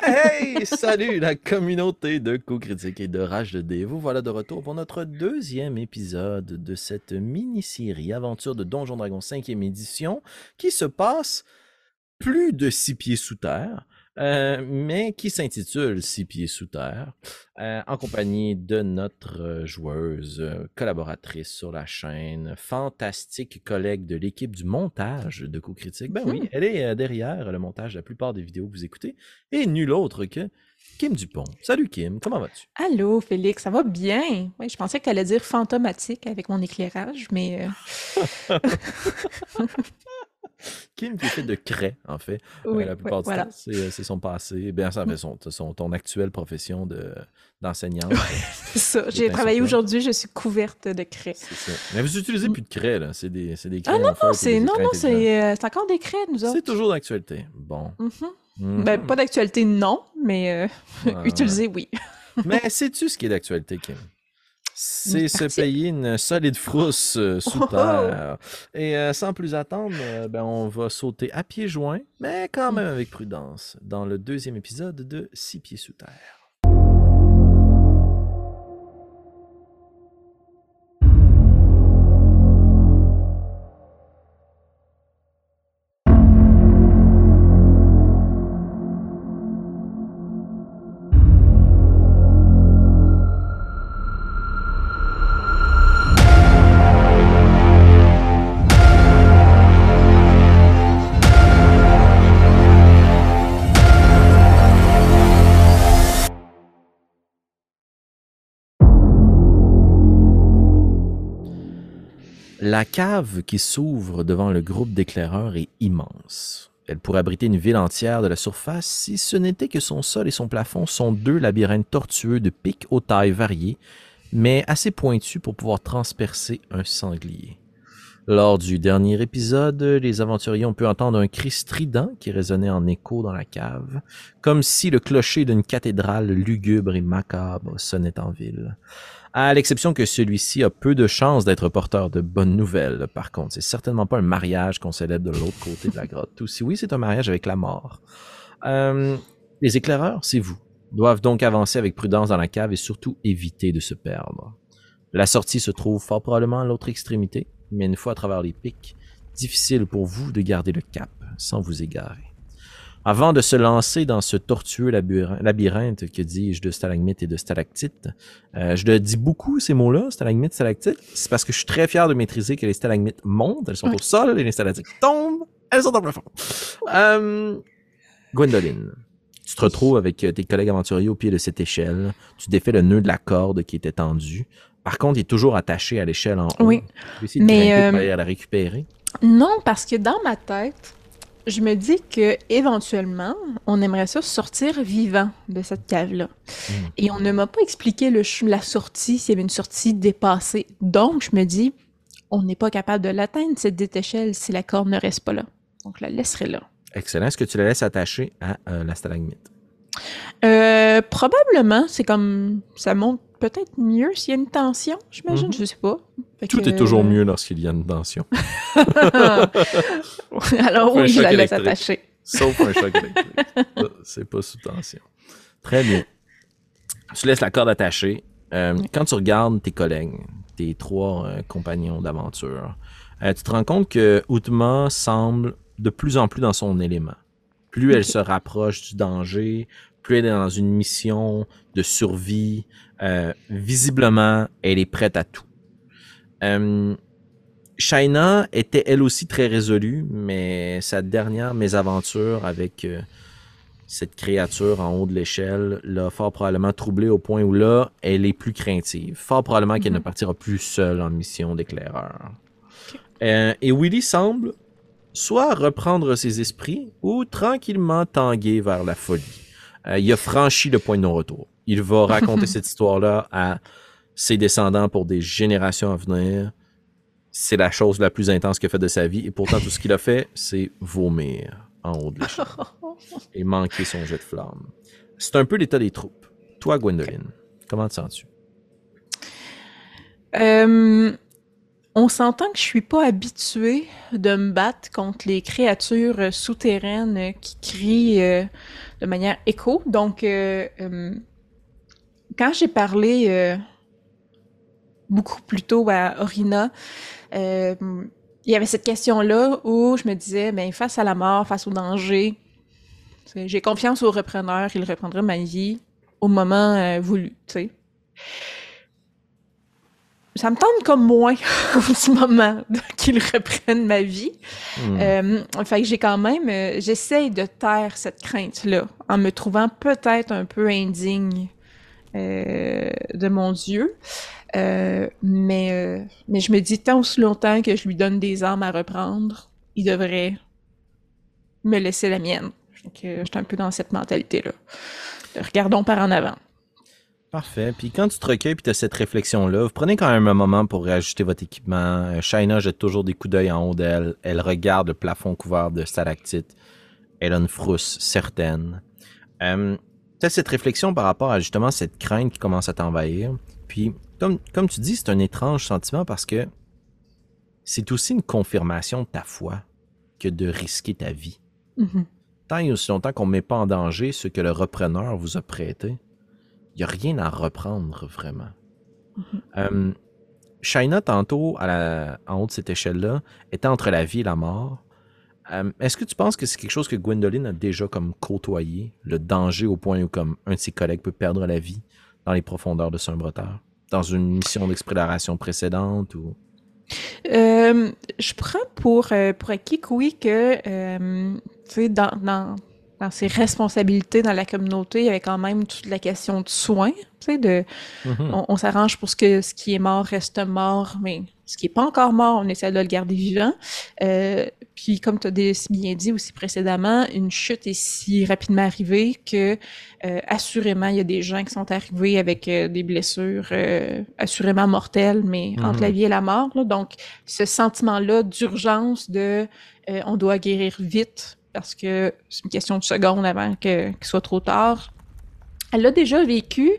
Hey, salut la communauté de coups critiques et de rage de dés. Vous voilà de retour pour notre deuxième épisode de cette mini-série Aventure de Donjon Dragon 5e édition qui se passe plus de six pieds sous terre. Euh, mais qui s'intitule Six pieds sous terre, euh, en compagnie de notre euh, joueuse, collaboratrice sur la chaîne, fantastique collègue de l'équipe du montage de Coups Critiques. Ben oui, elle est derrière le montage de la plupart des vidéos que vous écoutez, et nul autre que Kim Dupont. Salut Kim, comment vas-tu? Allô Félix, ça va bien? Oui, je pensais que tu allais dire fantomatique avec mon éclairage, mais... Kim qui fait de craie, en fait, euh, la plupart du temps. Euh, c'est son passé. Bien, ça son, son, ton actuelle profession d'enseignante. c'est ça. J'ai travaillé aujourd'hui, je suis couverte de craie. C'est ça. Mais vous utilisez plus de craie, là. C'est des, des craies. Ah non, non, c'est non, non, euh, c'est encore des craies, nous autres. C'est toujours d'actualité. Bon. Mm-hmm. Ben, pas d'actualité, non, mais utiliser, oui. mais sais-tu ce qui est d'actualité, Kim? C'est se payer une solide frousse euh, sous oh! terre. Et euh, sans plus attendre, euh, ben, on va sauter à pieds joints, mais quand même avec prudence, dans le deuxième épisode de Six pieds sous terre. La cave qui s'ouvre devant le groupe d'éclaireurs est immense. Elle pourrait abriter une ville entière de la surface si ce n'était que son sol et son plafond sont deux labyrinthes tortueux de pics aux tailles variées, mais assez pointus pour pouvoir transpercer un sanglier. Lors du dernier épisode, les aventuriers ont pu entendre un cri strident qui résonnait en écho dans la cave, comme si le clocher d'une cathédrale lugubre et macabre sonnait en ville à l'exception que celui-ci a peu de chances d'être porteur de bonnes nouvelles. Par contre, c'est certainement pas un mariage qu'on célèbre de l'autre côté de la grotte. Ou si oui, c'est un mariage avec la mort. Euh, les éclaireurs, c'est vous, doivent donc avancer avec prudence dans la cave et surtout éviter de se perdre. La sortie se trouve fort probablement à l'autre extrémité, mais une fois à travers les pics, difficile pour vous de garder le cap sans vous égarer. Avant de se lancer dans ce tortueux labyrinthe, que dis-je, de stalagmites et de stalactites, euh, je le dis beaucoup ces mots-là, stalagmites, stalactites, c'est parce que je suis très fier de maîtriser que les stalagmites montent, elles sont au sol, et les stalactites tombent, elles sont au plafond. Euh, Gwendoline, tu te retrouves avec tes collègues aventuriers au pied de cette échelle, tu défais le nœud de la corde qui était tendu. Par contre, il est toujours attaché à l'échelle en haut. Oui. Tu mais euh, la récupérer. Non, parce que dans ma tête, je me dis que éventuellement, on aimerait ça sortir vivant de cette cave-là. Hmm. Et on ne m'a pas expliqué le, la sortie, s'il y avait une sortie dépassée. Donc, je me dis, on n'est pas capable de l'atteindre, cette échelle, si la corde ne reste pas là. Donc, je la laisserai là. Excellent. Est-ce que tu la laisses attachée à euh, la stalagmite? Euh, probablement. C'est comme, ça monte peut-être mieux s'il y a une tension, j'imagine, je mhm. sais pas. Tout est toujours mieux lorsqu'il y a une tension. Alors oui, je la laisse attachée. Sauf un choc électrique. C'est pas sous tension. Très bien. Tu laisses la corde attachée. Euh, quand tu regardes tes collègues, tes trois euh, compagnons d'aventure, euh, tu te rends compte que Outma semble de plus en plus dans son élément. Plus elle se rapproche du danger, plus elle est dans une mission de survie. Euh, visiblement, elle est prête à tout. Euh, Shaina était elle aussi très résolue, mais sa dernière mésaventure avec euh, cette créature en haut de l'échelle l'a fort probablement troublée au point où là, elle est plus craintive. Fort probablement qu'elle ne mhm. partira plus seule en mission d'éclaireur. et Willy semble soit reprendre ses esprits ou tranquillement tanguer vers la folie. Euh, il a franchi le point de non-retour. Il va raconter cette histoire-là à ses descendants pour des générations à venir. C'est la chose la plus intense qu'il a fait de sa vie. Et pourtant, tout ce qu'il a fait, c'est vomir en haut de l'échelle et manquer son jet de flamme. C'est un peu l'état des troupes. Toi, Gwendoline, comment te sens-tu? Euh, on s'entend que je suis pas habituée de me battre contre les créatures euh, souterraines euh, qui crient euh, de manière écho. Donc, quand j'ai parlé beaucoup plus tôt à Orina, il y avait cette question-là où je me disais, ben, face à la mort, face au danger, j'ai confiance au repreneur, il reprendra ma vie au moment voulu, tu sais ça me tente comme moins en ce moment qu'ils reprennent ma vie. Euh, fait que j'ai quand même, euh, j'essaye de taire cette crainte-là en me trouvant peut-être un peu indigne euh, de mon Dieu. Euh, mais, mais je me dis tant aussi longtemps que je lui donne des armes à reprendre, il devrait me laisser la mienne. Donc, je suis un peu dans cette mentalité-là. Regardons par en avant. Parfait. Puis quand tu te recueilles et tu as cette réflexion-là, vous prenez quand même un moment pour réajuster votre équipement. Shaina jette toujours des coups d'œil en haut d'elle. Elle regarde le plafond couvert de stalactites. Elle a une frousse certaine. Euh, tu as cette réflexion par rapport à justement cette crainte qui commence à t'envahir. Puis, comme, comme tu dis, c'est un étrange sentiment parce que c'est aussi une confirmation de ta foi que de risquer ta vie. Mm-hmm. Tant et aussi longtemps qu'on ne met pas en danger ce que le repreneur vous a prêté, il n'y a rien à reprendre vraiment. Mm tantôt, à la, en haut de cette échelle-là, était entre la vie et la mort. Euh, est-ce que tu penses que c'est quelque chose que Gwendoline a déjà comme côtoyé, le danger au point où comme un de ses collègues peut perdre la vie dans les profondeurs de Saint-Breteur, dans une mission d'exploration précédente ou... Euh, je prends pour, pour acquis que oui, que, sais, dans, dans, dans ses responsabilités dans la communauté, il y avait quand même toute la question de soins, tu sais, de, mm-hmm. on, s'arrange pour ce que ce qui est mort reste mort, mais ce qui est pas encore mort, on essaie de le garder vivant. Euh, puis comme tu as bien dit aussi précédemment, une chute est si rapidement arrivée que euh, assurément il y a des gens qui sont arrivés avec euh, des blessures euh, assurément mortelles, mais entre la vie et la mort. Là. Donc ce sentiment-là d'urgence de on doit guérir vite parce que c'est une question de seconde avant qu'il soit trop tard. Elle l'a déjà vécu,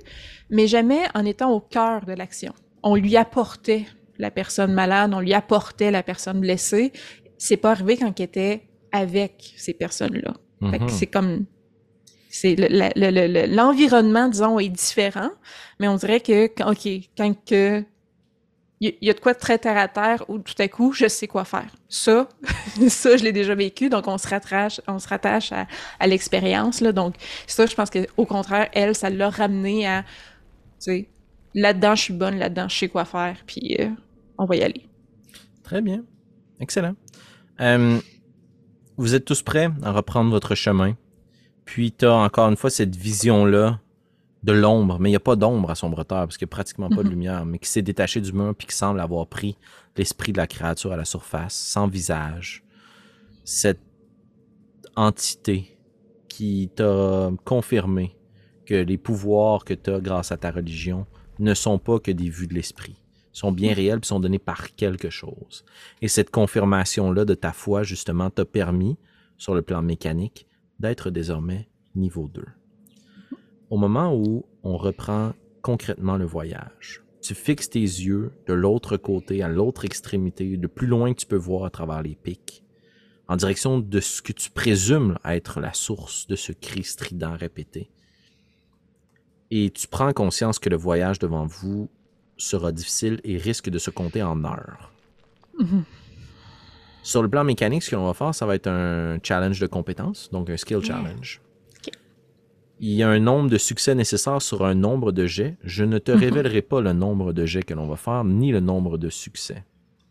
mais jamais en étant au cœur de l'action. On lui apportait la personne malade, on lui apportait la personne blessée. C'est pas arrivé quand il était avec ces personnes-là. Mm-hmm. C'est comme c'est l'environnement, disons, est différent, mais on dirait que, OK, quand que il y, a de quoi de très terre à terre où tout à coup, je sais quoi faire. Ça, ça, je l'ai déjà vécu, donc on se rattache, on se rattache à, à l'expérience. Là, donc ça, je pense que au contraire, elle, ça l'a ramené à, tu sais, là-dedans, je suis bonne, là-dedans, je sais quoi faire, puis euh, on va y aller. Très bien, excellent. Euh, vous êtes tous prêts à reprendre votre chemin. Puis tu as encore une fois cette vision-là de l'ombre, mais il n'y a pas d'ombre à Sombreteur parce qu'il n'y a pratiquement pas de mhm. lumière, mais qui s'est détaché du mur puis qui semble avoir pris l'esprit de la créature à la surface, sans visage. Cette entité qui t'a confirmé que les pouvoirs que tu as grâce à ta religion ne sont pas que des vues de l'esprit, sont bien mhm. réels et sont donnés par quelque chose. Et cette confirmation-là de ta foi, justement, t'a permis, sur le plan mécanique, d'être désormais niveau 2 au moment où on reprend concrètement le voyage, tu fixes tes yeux de l'autre côté, à l'autre extrémité, le plus loin que tu peux voir à travers les pics, en direction de ce que tu présumes être la source de ce cri strident répété. Et tu prends conscience que le voyage devant vous sera difficile et risque de se compter en heures. Mm-hmm. Sur le plan mécanique, ce qu'on va faire, ça va être un challenge de compétences, donc un skill challenge il y a un nombre de succès nécessaire sur un nombre de jets. Je ne te mhm. révélerai pas le nombre de jets que l'on va faire, ni le nombre de succès.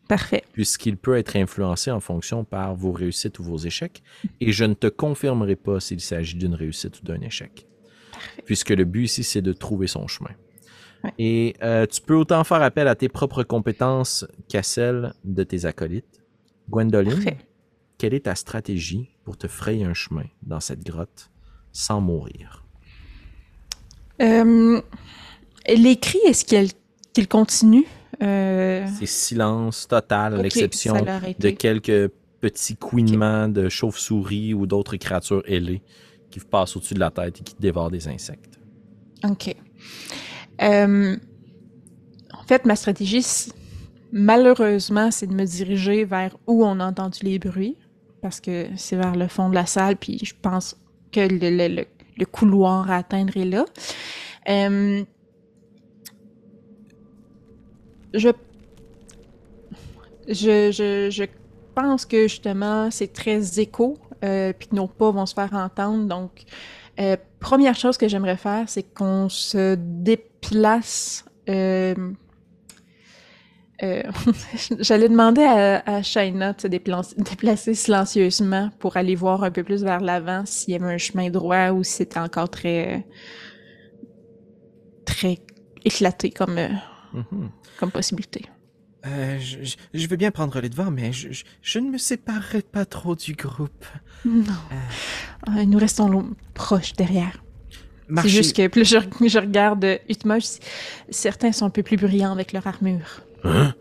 Parfait. Puisqu'il peut être influencé en fonction par vos réussites ou vos échecs, et je ne te confirmerai pas s'il s'agit d'une réussite ou d'un échec. Puisque le but ici, c'est de trouver son chemin. Et euh, tu peux autant faire appel à tes propres compétences qu'à celles de tes acolytes. Gwendoline, quelle est ta stratégie pour te frayer un chemin dans cette grotte sans mourir? Euh, les cris, est-ce qu'ils continuent? Euh, C'est silence total, à l'exception de quelques petits couinements de chauves-souris ou d'autres créatures ailées qui passent au-dessus de la tête et qui dévorent des insectes. OK. Euh, en fait, ma stratégie, malheureusement, c'est de me diriger vers où on a entendu les bruits, parce que c'est vers le fond de la salle, puis je pense que le, couloir à atteindre est là. Euh, je, je, je, pense que justement, c'est très écho, euh, puis que nos pas vont se faire entendre. Donc, première chose que j'aimerais faire, c'est qu'on se déplace. Euh, euh J'allais demander à, à Shaina de se déplacer, silencieusement pour aller voir un peu plus vers l'avant s'il y avait un chemin droit ou si c'était encore très très éclaté comme, mm-hmm. comme possibilité. Euh, je, veux bien prendre les devants, mais je, ne me séparerai pas trop du groupe. Non. Euh. Euh, nous restons proches derrière. C'est juste que plus je, regarde Utma, certains sont un peu plus brillants avec leur armure. Hein?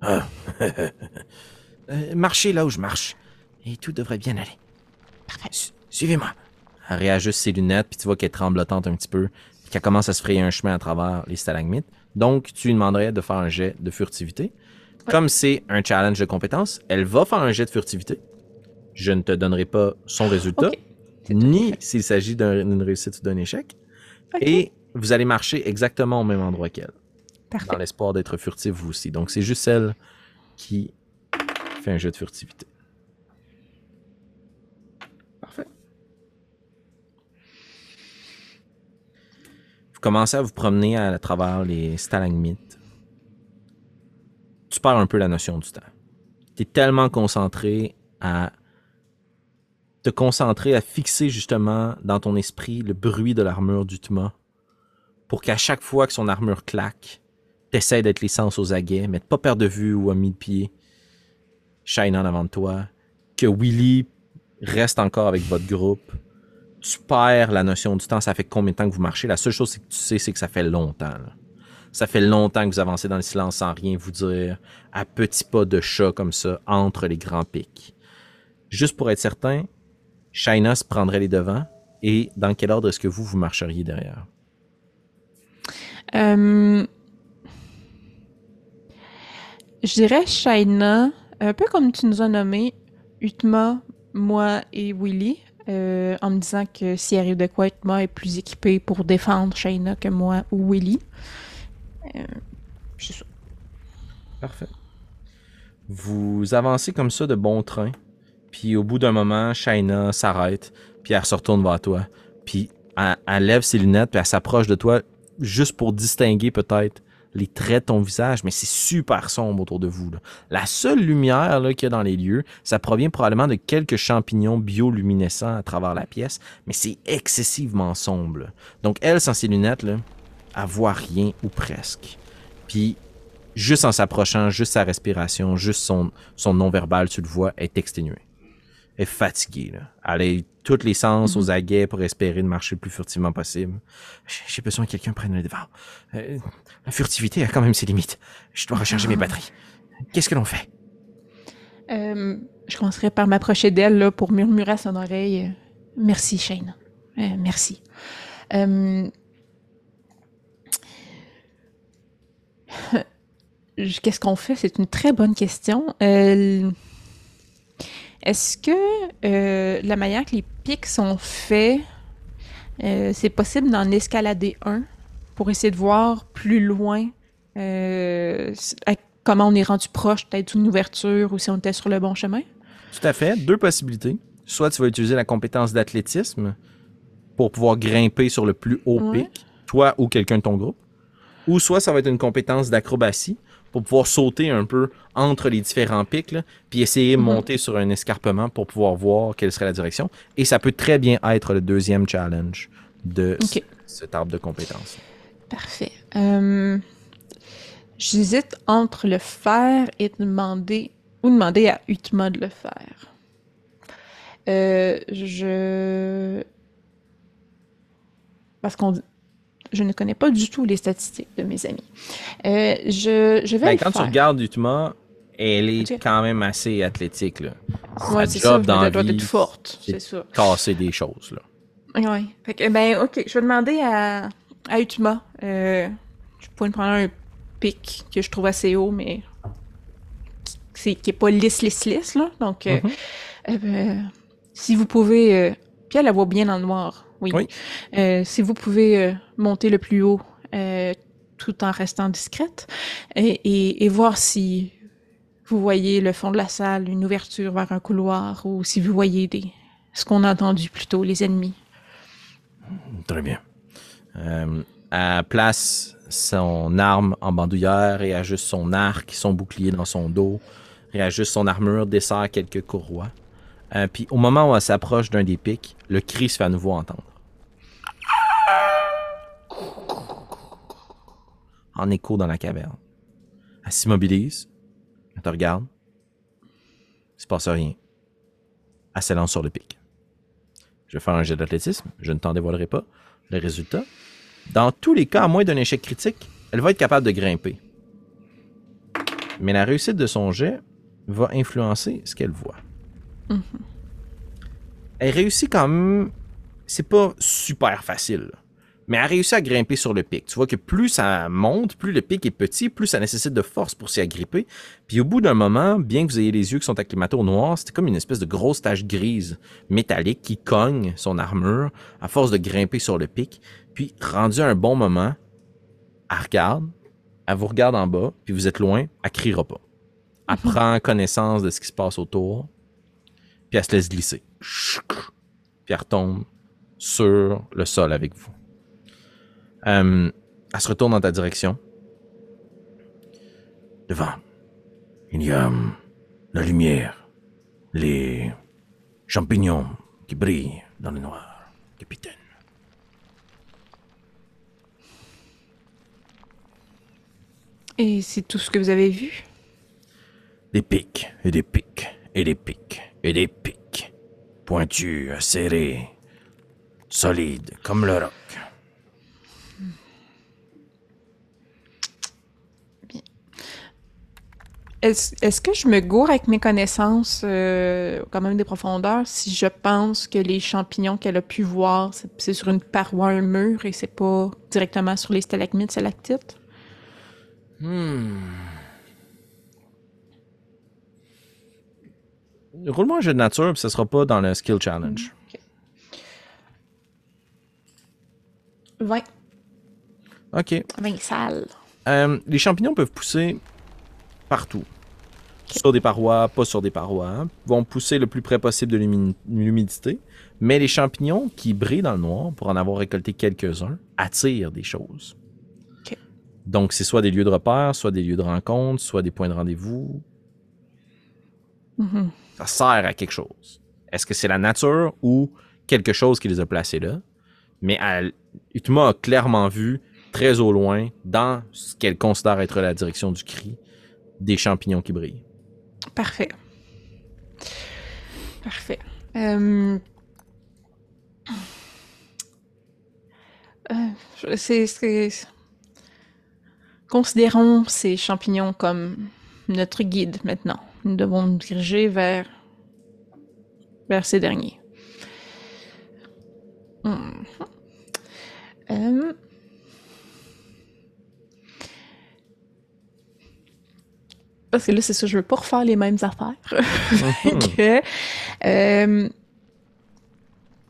Ah. marchez là où je marche, et tout devrait bien aller. Parfait. Suivez-moi. Elle réajuste ses lunettes, puis tu vois qu'elle est tremblotante un petit peu, puis qu'elle commence à se frayer un chemin à travers les stalagmites. Donc, tu lui demanderais de faire un jet de furtivité. Comme c'est un challenge de compétence, elle va faire un jet de furtivité. Je ne te donnerai pas son résultat, ni s'il s'agit d'une réussite ou d'un échec. Et vous allez marcher exactement au même endroit qu'elle. Dans l'espoir d'être furtif vous aussi. Donc, c'est juste elle qui fait un jet de furtivité. Commencez à vous promener à, travers les stalagmites, tu perds un peu la notion du temps. Tu es tellement concentré à te concentrer à fixer justement dans ton esprit le bruit de l'armure du Tma pour qu'à chaque fois que son armure claque, t'essaies d'être les sens aux aguets, mais de pas perdre de vue ou à de pied Shine en avant de toi, que Willy reste encore avec votre groupe, tu perds la notion du temps. Ça fait combien de temps que vous marchez? La seule chose que tu sais, c'est que ça fait longtemps. Ça fait longtemps que vous avancez dans le silence sans rien vous dire, à petits pas de chat comme ça, entre les grands pics. Juste pour être certain, Shaina se prendrait les devants. Et dans quel ordre est-ce que vous, vous marcheriez derrière? Euh, je dirais Shaina, un peu comme tu nous as nommé, Utma, moi et Willy. Euh, en me disant que si arrive de quoi, Utma est plus équipé pour défendre Shayna que moi ou Willy. Euh, ça. Parfait. Vous avancez comme ça de bon train, puis au bout d'un moment, Shayna s'arrête, puis elle se retourne vers toi, puis elle lève ses lunettes, puis elle s'approche de toi juste pour distinguer peut-être les traits de ton visage, mais c'est super sombre autour de vous. La seule lumière qu'il y a dans les lieux, ça provient probablement de quelques champignons bioluminescents à travers la pièce, mais c'est excessivement sombre. Donc elle, sans ses lunettes, là, elle voit rien ou presque. Puis, juste en s'approchant, juste sa respiration, juste son, son non-verbal, tu le vois, est exténué est fatiguée. Là. Elle a tous les sens aux mhm. aguets pour espérer de marcher le plus furtivement possible. J'ai besoin que quelqu'un prenne le devant. Euh, la furtivité a quand même ses limites. Je dois recharger mes ah. batteries. Qu'est-ce que l'on fait? Euh, je commencerai par m'approcher d'elle pour murmurer à son oreille. Euh, merci, Shane. merci. Qu'est-ce qu'on fait? C'est une très bonne question. Est-ce que euh, la manière que les pics sont faits, euh, c'est possible d'en escalader un pour essayer de voir plus loin euh, comment on est rendu proche peut-être d'une ouverture ou si on était sur le bon chemin? Tout à fait. Deux possibilités. Soit tu vas utiliser la compétence d'athlétisme pour pouvoir grimper sur le plus haut pic, toi ou quelqu'un de ton groupe. Ou soit ça va être une compétence d'acrobatie pour pouvoir sauter un peu entre les différents pics, puis essayer de mhm. monter sur un escarpement pour pouvoir voir quelle serait la direction. Et ça peut très bien être le deuxième challenge de cet arbre de compétences. Parfait. Euh, j'hésite entre le faire et demander ou demander à Utma de le faire. Euh, je parce qu'on je ne connais pas du tout les statistiques de mes amis. Euh, je, je vais. Ben, quand tu regardes Utma, elle est quand même assez athlétique. Là. Ouais, c'est ça. Elle doit être forte, c'est ça. Casser des choses. Là. Oui. ben, ok, je vais demander à, à Utma. Euh, je pourrais prendre un pic que je trouve assez haut, mais c'est qui est pas lisse, lisse, lisse, là. Donc, euh, Mhm. euh, euh, si vous pouvez... puis elle la voit bien dans le noir, oui. Oui. Euh, si vous pouvez euh, monter le plus haut euh, tout en restant discrète et, et, et voir si vous voyez le fond de la salle, une ouverture vers un couloir ou si vous voyez des, ce qu'on a entendu plus tôt, les ennemis. Très bien. Euh, elle place son arme en bandoulière, réajuste son arc, son bouclier dans son dos, réajuste son armure, dessert quelques courroies. Euh, Puis au moment où elle s'approche d'un des pics, le cri se fait à nouveau entendre. En écho dans la caverne. Elle s'immobilise. Elle te regarde. Il se passe rien. Elle s'élance sur le pic. Je vais faire un jet d'athlétisme. Je ne t'en dévoilerai pas le résultat. Dans tous les cas, à moins d'un échec critique, elle va être capable de grimper. Mais la réussite de son jet va influencer ce qu'elle voit. Elle réussit quand même. C'est pas super facile. Mais elle réussit à grimper sur le pic. Tu vois que plus ça monte, plus le pic est petit, plus ça nécessite de force pour s'y agripper. Puis au bout d'un moment, bien que vous ayez les yeux qui sont acclimatés au noir, c'était comme une espèce de grosse tache grise métallique qui cogne son armure à force de grimper sur le pic. Puis rendu à un bon moment, elle regarde, elle vous regarde en bas, puis vous êtes loin, elle criera pas. Elle prend connaissance de ce qui se passe autour, puis elle se laisse glisser. Puis elle retombe sur le sol avec vous. Euh, elle se retourne dans ta direction. Devant, il y a hum, la lumière, les champignons qui brillent dans le noir, capitaine. Et c'est tout ce que vous avez vu? Des pics et des pics et des pics et des pics. Pointus, serrés, solides comme le roc. Est-ce que je me gourre avec mes connaissances euh, quand même des profondeurs si je pense que les champignons qu'elle a pu voir, c'est sur une paroi, un mur et c'est pas directement sur les stalagmites, stalactites? Roule-moi un jeu de nature, puis ce sera pas dans le skill challenge. 20. OK. 20 salles. Euh, les champignons peuvent pousser partout. Sur des parois, pas sur des parois. Vont pousser le plus près possible de l'humi- l'humidité. Mais les champignons qui brillent dans le noir, pour en avoir récolté quelques-uns, attirent des choses. Donc, c'est soit des lieux de repère, soit des lieux de rencontre, soit des points de rendez-vous. Mhm. Ça sert à quelque chose. Est-ce que c'est la nature ou quelque chose qui les a placés là? Mais elle, Utma a clairement vu, très au loin, dans ce qu'elle considère être la direction du cri, des champignons qui brillent. Parfait. Parfait. Euh... euh, Considérons ces champignons comme notre guide maintenant. Nous devons nous diriger vers, vers ces derniers. Mhm. Euh, Parce que là, c'est ça, je veux pas refaire les mêmes affaires. que, euh,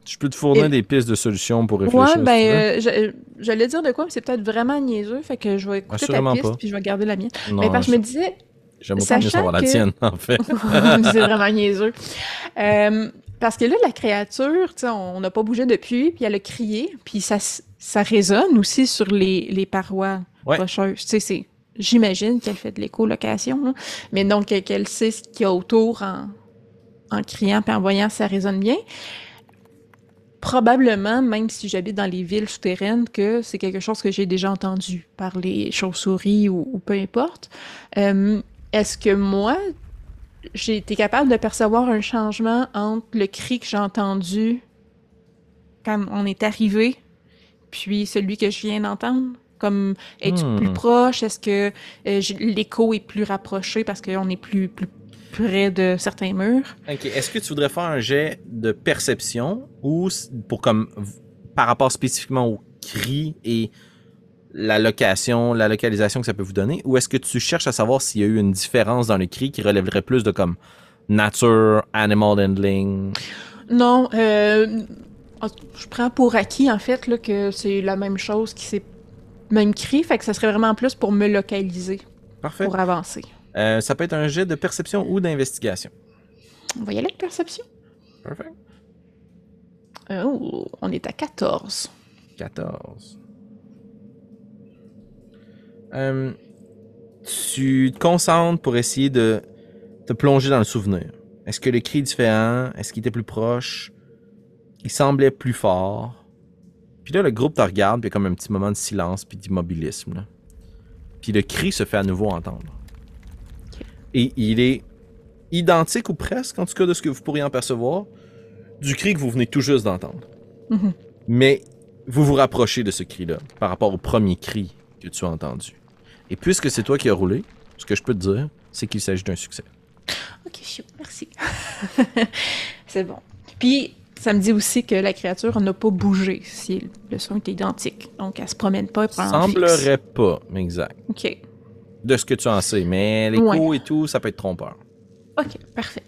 Je peux te fournir Et- des pistes de solutions pour réfléchir. ouais, si ben, euh, j'allais dire de quoi, mais c'est peut-être vraiment niaiseux, fait que je vais écouter ta Assurément piste, pas. puis je vais garder la mienne. Non, mais parce que je me disais, j'aimerais pas mieux savoir la tienne, en fait. c'est vraiment niaiseux. Euh, parce que là, la créature, tu sais, on n'a pas bougé depuis, puis elle a crié, puis ça, ça résonne aussi sur les, les parois Ouais. rocheuses. Tu sais, c'est... J'imagine qu'elle fait de l'écolocation, mais donc qu'elle- qu'elle sait ce qu'il y a autour en, criant puis en voyant ça résonne bien. Probablement, même si j'habite dans les villes souterraines, que c'est quelque chose que j'ai déjà entendu par les chauves-souris ou, ou peu importe. Euh, Est-ce que moi, j'ai été capable de percevoir un changement entre le cri que j'ai entendu quand on est arrivé, puis celui que je viens d'entendre? Comme, es-tu Hmm. plus proche? Est-ce que euh, l'écho est plus rapproché parce qu'on est plus, plus près de certains murs? Ok, Est-ce que tu voudrais faire un jet de perception ou pour comme par rapport spécifiquement au cri et la location, la localisation que ça peut vous donner, ou est-ce que tu cherches à savoir s'il y a eu une différence dans le cri qui relèverait plus de comme nature, animal handling? Non, euh, je prends pour acquis en fait là, que c'est la même chose qui s'est même cri, fait que ça serait vraiment plus pour me localiser, Parfait. pour avancer. Euh, ça peut être un jet de perception ou d'investigation. On va y aller avec perception. Parfait. Oh, on est à 14. 14. Euh, tu te concentres pour essayer de te plonger dans le souvenir. Est-ce que le cri est différent? Est-ce qu'il était plus proche? Il semblait plus fort? Puis là, le groupe te regarde, puis il y a comme un petit moment de silence puis d'immobilisme. Puis le cri se fait à nouveau entendre. Et il est identique ou presque, en tout cas de ce que vous pourriez en percevoir, du cri que vous venez tout juste d'entendre. Mhm. Mais vous vous rapprochez de ce cri-là par rapport au premier cri que tu as entendu. Et puisque c'est toi qui as roulé, ce que je peux te dire, c'est qu'il s'agit d'un succès. Ok, merci. c'est bon. Puis, ça me dit aussi que la créature n'a pas bougé si le son était identique. Donc, elle se promène pas et prend en fixe. Semblerait pas, exact. Ok. De ce que tu en sais, mais l'écho Ouais. et tout, ça peut être trompeur. Ok, parfait.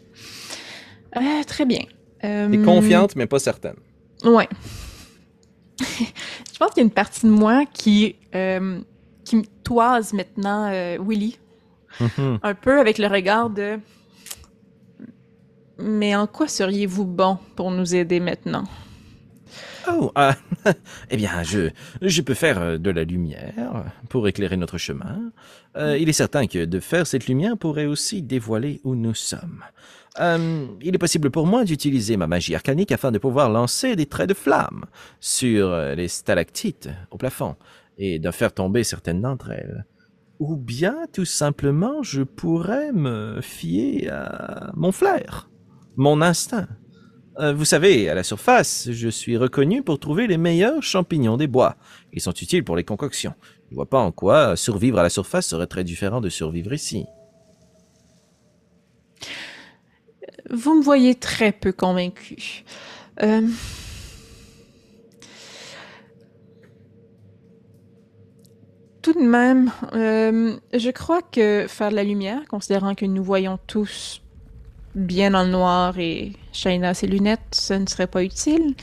Euh, très bien. Euh, T'es confiante, mais pas certaine. Ouais. Je pense qu'il y a une partie de moi qui, euh, qui me toise maintenant, euh, Willy, Mhm. un peu avec le regard de. Mais en quoi seriez-vous bon pour nous aider maintenant? Oh, ah, eh bien, je, je peux faire euh, de la lumière pour éclairer notre chemin. Euh, il est certain que de faire cette lumière pourrait aussi dévoiler où nous sommes. Euh, il est possible pour moi d'utiliser ma magie arcanique afin de pouvoir lancer des traits de flamme sur les stalactites au plafond et de faire tomber certaines d'entre elles. Ou bien, tout simplement, je pourrais me fier à mon flair, mon instinct. Euh, vous savez, à la surface, je suis reconnu pour trouver les meilleurs champignons des bois. Ils sont utiles pour les concoctions. Je vois pas en quoi survivre à la surface serait très différent de survivre ici. Vous me voyez très peu convaincu. Euh, Tout de même, euh, je crois que faire de la lumière, considérant que nous voyons tous bien dans le noir et Shayna a ses lunettes, ce ne serait pas utile.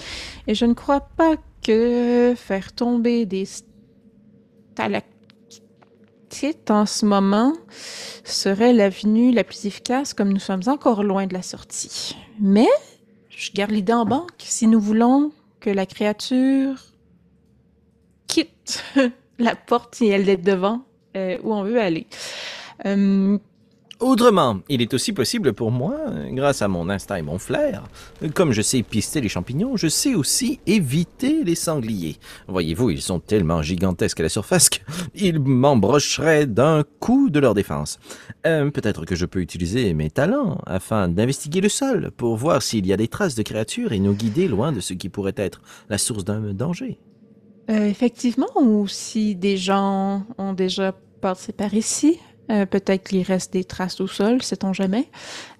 Et je ne crois pas que faire tomber des stalactites en ce moment serait l'avenue la plus efficace, comme nous sommes encore loin de la sortie. Mais je garde l'idée en banque si nous voulons que la créature quitte la porte si elle est devant euh, où on veut aller. Euh, Autrement, il est aussi possible pour moi, grâce à mon instinct et mon flair, comme je sais pister les champignons, je sais aussi éviter les sangliers. Voyez-vous, ils sont tellement gigantesques à la surface qu'ils m'embrocheraient d'un coup de leur défense. Euh, Peut-être que je peux utiliser mes talents afin d'investiguer le sol pour voir s'il y a des traces de créatures et nous guider loin de ce qui pourrait être la source d'un danger. euh, effectivement, ou si des gens ont déjà passé par ici, euh, peut-être qu'il reste des traces au sol, sait-on jamais.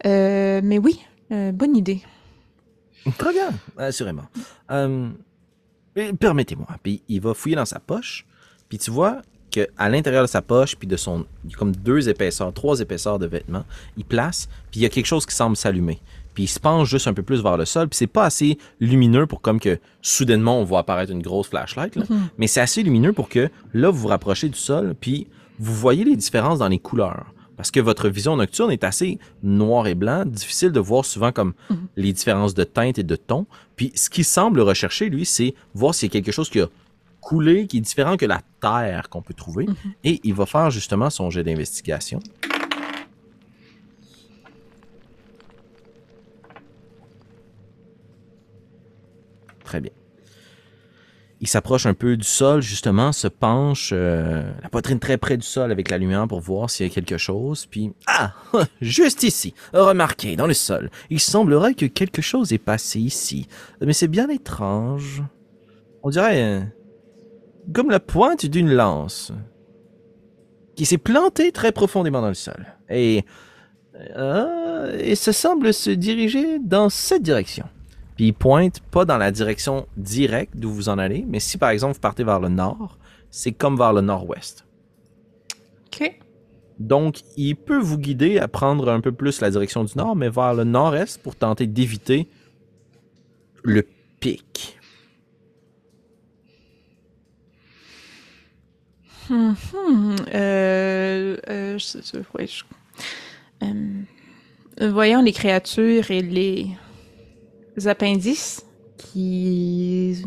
Euh, mais oui, euh, bonne idée. Très bien, assurément. Permettez-moi. Puis il va fouiller dans sa poche. Puis tu vois que à l'intérieur de sa poche, puis de son, il y a comme deux épaisseurs, trois épaisseurs de vêtements, il place. Puis il y a quelque chose qui semble s'allumer. Puis il se penche juste un peu plus vers le sol. Puis c'est pas assez lumineux pour comme que soudainement on voit apparaître une grosse flashlight. là. Mhm. Mais c'est assez lumineux pour que là vous vous rapprochez du sol. Puis vous voyez les différences dans les couleurs. Parce que votre vision nocturne est assez noir et blanc, difficile de voir souvent comme Mhm. les différences de teinte et de ton. Puis ce qu'il semble rechercher, lui, c'est voir s'il y a quelque chose qui a coulé, qui est différent que la terre qu'on peut trouver. Mhm. Et il va faire justement son jet d'investigation. Très bien. Il s'approche un peu du sol, justement, se penche, euh, la poitrine très près du sol avec la lumière pour voir s'il y a quelque chose. Puis, ah, juste ici, remarquez, dans le sol, il semblerait que quelque chose est passé ici. Mais c'est bien étrange. On dirait euh, comme la pointe d'une lance qui s'est plantée très profondément dans le sol. Et, euh, et ça semble se diriger dans cette direction. Puis il pointe pas dans la direction directe d'où vous en allez, mais si par exemple vous partez vers le nord, c'est comme vers le nord-ouest. OK. Donc, il peut vous guider à prendre un peu plus la direction du nord, mais vers le nord-est pour tenter d'éviter le pic. Euh, euh, je- je- ouais, je- euh, voyant les créatures et les appendices qui,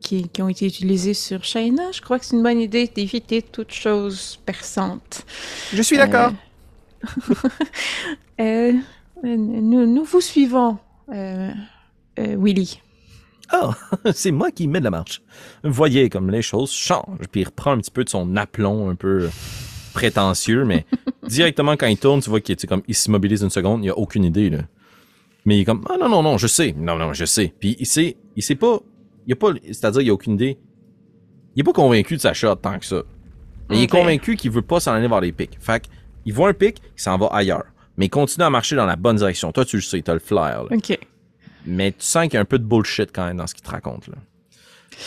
qui, qui ont été utilisés sur Shayna, je crois que c'est une bonne idée d'éviter toute chose perçante. Je suis d'accord. Euh, euh, nous, nous vous suivons, euh, euh, Willy. Ah, c'est moi qui mets de la marche. Voyez comme les choses changent. Puis il reprend un petit peu de son aplomb un peu prétentieux, mais directement quand il tourne, tu vois qu'il comme il s'immobilise une seconde, il a aucune idée là. Mais il est comme ah non non non, je sais. Non non, je sais. Puis il sait il sait pas il a pas c'est-à-dire il a aucune idée. Il est pas convaincu de sa shot tant que ça. Mais il est convaincu qu'il veut pas s'en aller vers les pics. Fait que, il voit un pic, il s'en va ailleurs. Mais il continue à marcher dans la bonne direction. Toi, tu le sais, t'as le flair. là. Ok. Mais tu sens qu'il y a un peu de bullshit quand même dans ce qu'il te raconte. Là.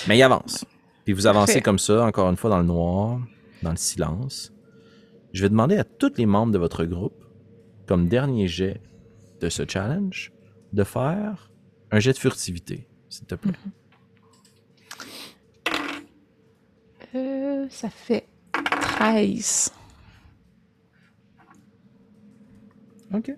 Mais il avance. Puis vous avancez Parfait. comme ça, encore une fois, dans le noir, dans le silence. Je vais demander à tous les membres de votre groupe, comme dernier jet de ce challenge, de faire un jet de furtivité, s'il te plaît. Euh, ça fait 13. OK.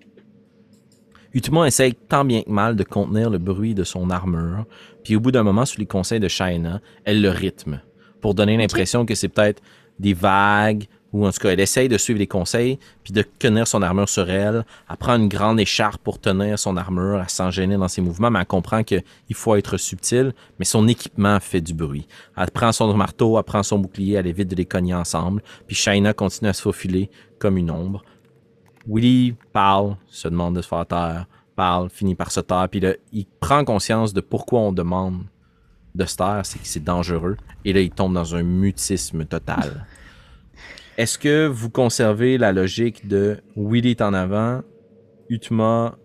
Utma essaye tant bien que mal de contenir le bruit de son armure, puis au bout d'un moment, sous les conseils de Shaina, elle le rythme pour donner l'impression que c'est peut-être des vagues, ou en tout cas, elle essaye de suivre les conseils, puis de tenir son armure sur elle. Elle prend une grande écharpe pour tenir son armure, à s'en gêner dans ses mouvements, mais elle comprend qu'il faut être subtil, mais son équipement fait du bruit. Elle prend son marteau, elle prend son bouclier, elle évite de les cogner ensemble, puis Shaina continue à se faufiler comme une ombre. Willy parle, se demande de se faire taire, parle, finit par se taire, puis là, il prend conscience de pourquoi on demande de se taire, c'est que c'est dangereux, et là, il tombe dans un mutisme total. Est-ce que vous conservez la logique de Willy est en avant, Utma,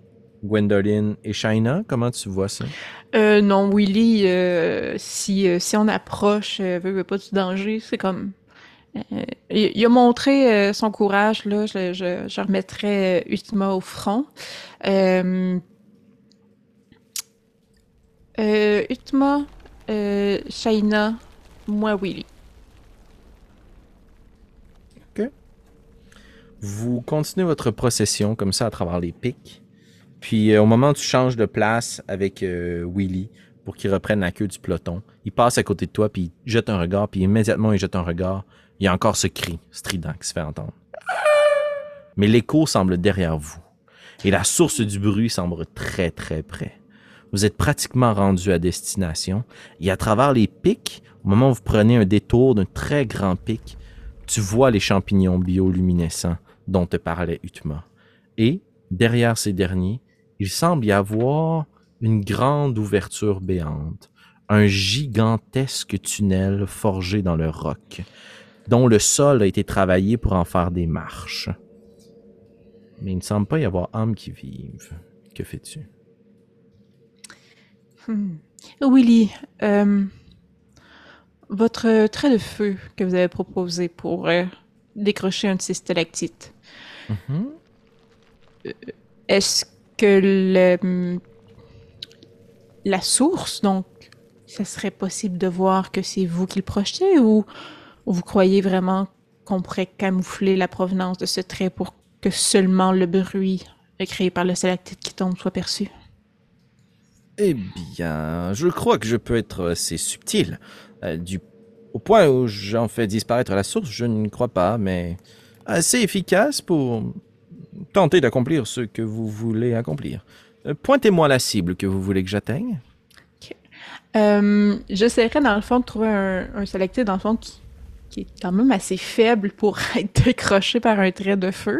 Gwendoline et Shaina? Comment tu vois ça? Euh, non, Willy, euh, si, euh, si on approche, veut, veut pas du danger, c'est comme. il, a montré son courage, là. Je, je, je remettrais euh, Ultima au front. Euh, Shaina, moi, Willy. Vous continuez votre procession comme ça à travers les pics. Puis euh, au moment où tu changes de place avec euh, Willy pour qu'il reprenne la queue du peloton, il passe à côté de toi puis il jette un regard puis immédiatement il jette un regard, il y a encore ce cri strident qui se fait entendre. Mais l'écho semble derrière vous et la source du bruit semble très très près. Vous êtes pratiquement rendu à destination et à travers les pics, au moment où vous prenez un détour d'un très grand pic, tu vois les champignons bioluminescents dont te parlait Utma. Et, derrière ces derniers, il semble y avoir une grande ouverture béante, un gigantesque tunnel forgé dans le roc, dont le sol a été travaillé pour en faire des marches. Mais il ne semble pas y avoir âme qui vive. Que fais-tu? Hmm. Willy, euh, votre trait de feu que vous avez proposé pour euh, décrocher un de ces stalactites, Mhm. est-ce que le, la source, donc, ça serait possible de voir que c'est vous qui le projetez ou vous croyez vraiment qu'on pourrait camoufler la provenance de ce trait pour que seulement le bruit créé par le stalactite qui tombe soit perçu? Eh bien, je crois que je peux être assez subtil. Euh, du, au point où j'en fais disparaître la source, je ne crois pas, mais assez efficace pour tenter d'accomplir ce que vous voulez accomplir. Euh, Pointez-moi la cible que vous voulez que j'atteigne. Euh, J'essaierais dans le fond de trouver un, un stalactite dans le fond qui, est quand même assez faible pour être décroché par un trait de feu,